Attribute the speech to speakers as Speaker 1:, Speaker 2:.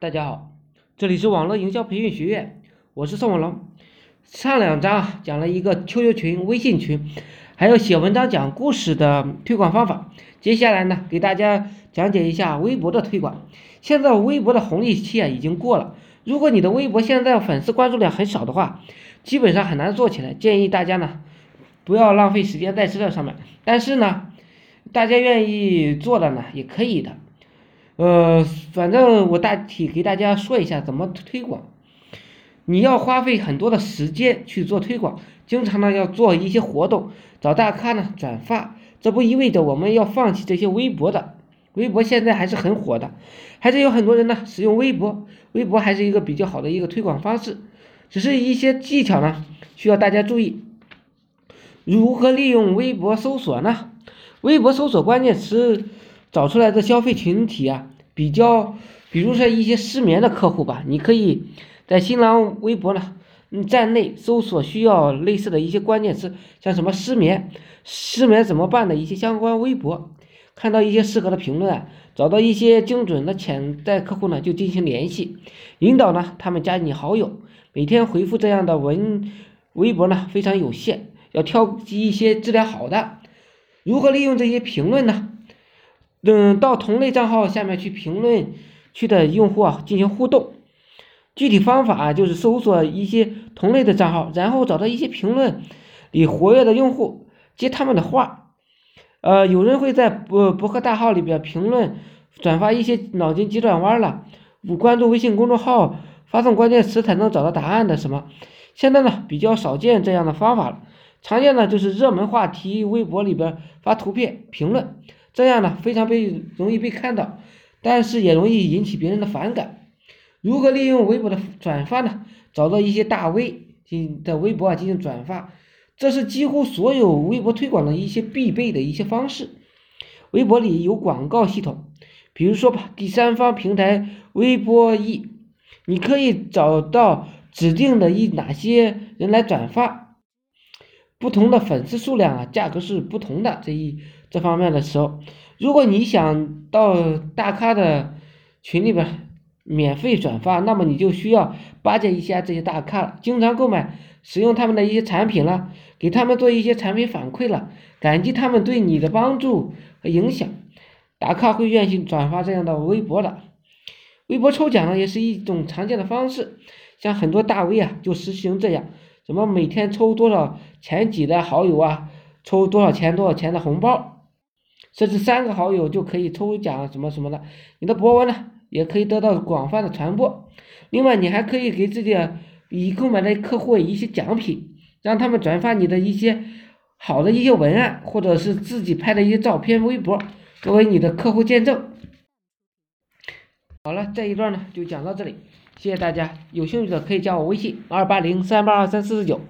Speaker 1: 大家好，这里是网络营销培训学院，我是宋文龙。上两章讲了一个 QQ 群、微信群，还有写文章、讲故事的推广方法。接下来呢，给大家讲解一下微博的推广。现在微博的红利期啊已经过了，如果你的微博现在粉丝关注量很少的话，基本上很难做起来。建议大家呢，不要浪费时间在这上面。但是呢，大家愿意做的呢，也可以的。呃，反正我大体给大家说一下怎么推广。你要花费很多的时间去做推广，经常呢要做一些活动，找大咖呢转发。这不意味着我们要放弃这些微博的，微博现在还是很火的，还是有很多人呢使用微博，微博还是一个比较好的一个推广方式。只是一些技巧呢需要大家注意。如何利用微博搜索呢？微博搜索关键词。找出来的消费群体啊，比较，比如说一些失眠的客户吧，你可以在新浪微博呢，嗯，站内搜索需要类似的一些关键词，像什么失眠、失眠怎么办的一些相关微博，看到一些适合的评论，找到一些精准的潜在客户呢，就进行联系，引导呢他们加你好友，每天回复这样的文微博呢非常有限，要挑一些质量好的。如何利用这些评论呢？嗯，到同类账号下面去评论区的用户啊进行互动，具体方法就是搜索一些同类的账号，然后找到一些评论里活跃的用户，接他们的话。呃，有人会在博博客大号里边评论，转发一些脑筋急转弯了，不关注微信公众号，发送关键词才能找到答案的什么？现在呢比较少见这样的方法了，常见的就是热门话题微博里边发图片评论。这样呢，非常被容易被看到，但是也容易引起别人的反感。如何利用微博的转发呢？找到一些大 V 进的微博啊进行转发，这是几乎所有微博推广的一些必备的一些方式。微博里有广告系统，比如说吧，第三方平台微博易，你可以找到指定的一哪些人来转发，不同的粉丝数量啊，价格是不同的。这一。这方面的时候，如果你想到大咖的群里边免费转发，那么你就需要巴结一下这些大咖，经常购买使用他们的一些产品了，给他们做一些产品反馈了，感激他们对你的帮助和影响，大咖会愿意转发这样的微博的。微博抽奖呢，也是一种常见的方式，像很多大 V 啊就实行这样，什么每天抽多少前几的好友啊，抽多少钱多少钱的红包。甚至三个好友就可以抽奖什么什么的，你的博文呢也可以得到广泛的传播。另外，你还可以给自己已购买的客户一些奖品，让他们转发你的一些好的一些文案，或者是自己拍的一些照片、微博，作为你的客户见证。好了，这一段呢就讲到这里，谢谢大家。有兴趣的可以加我微信：二八零三八二三四四九。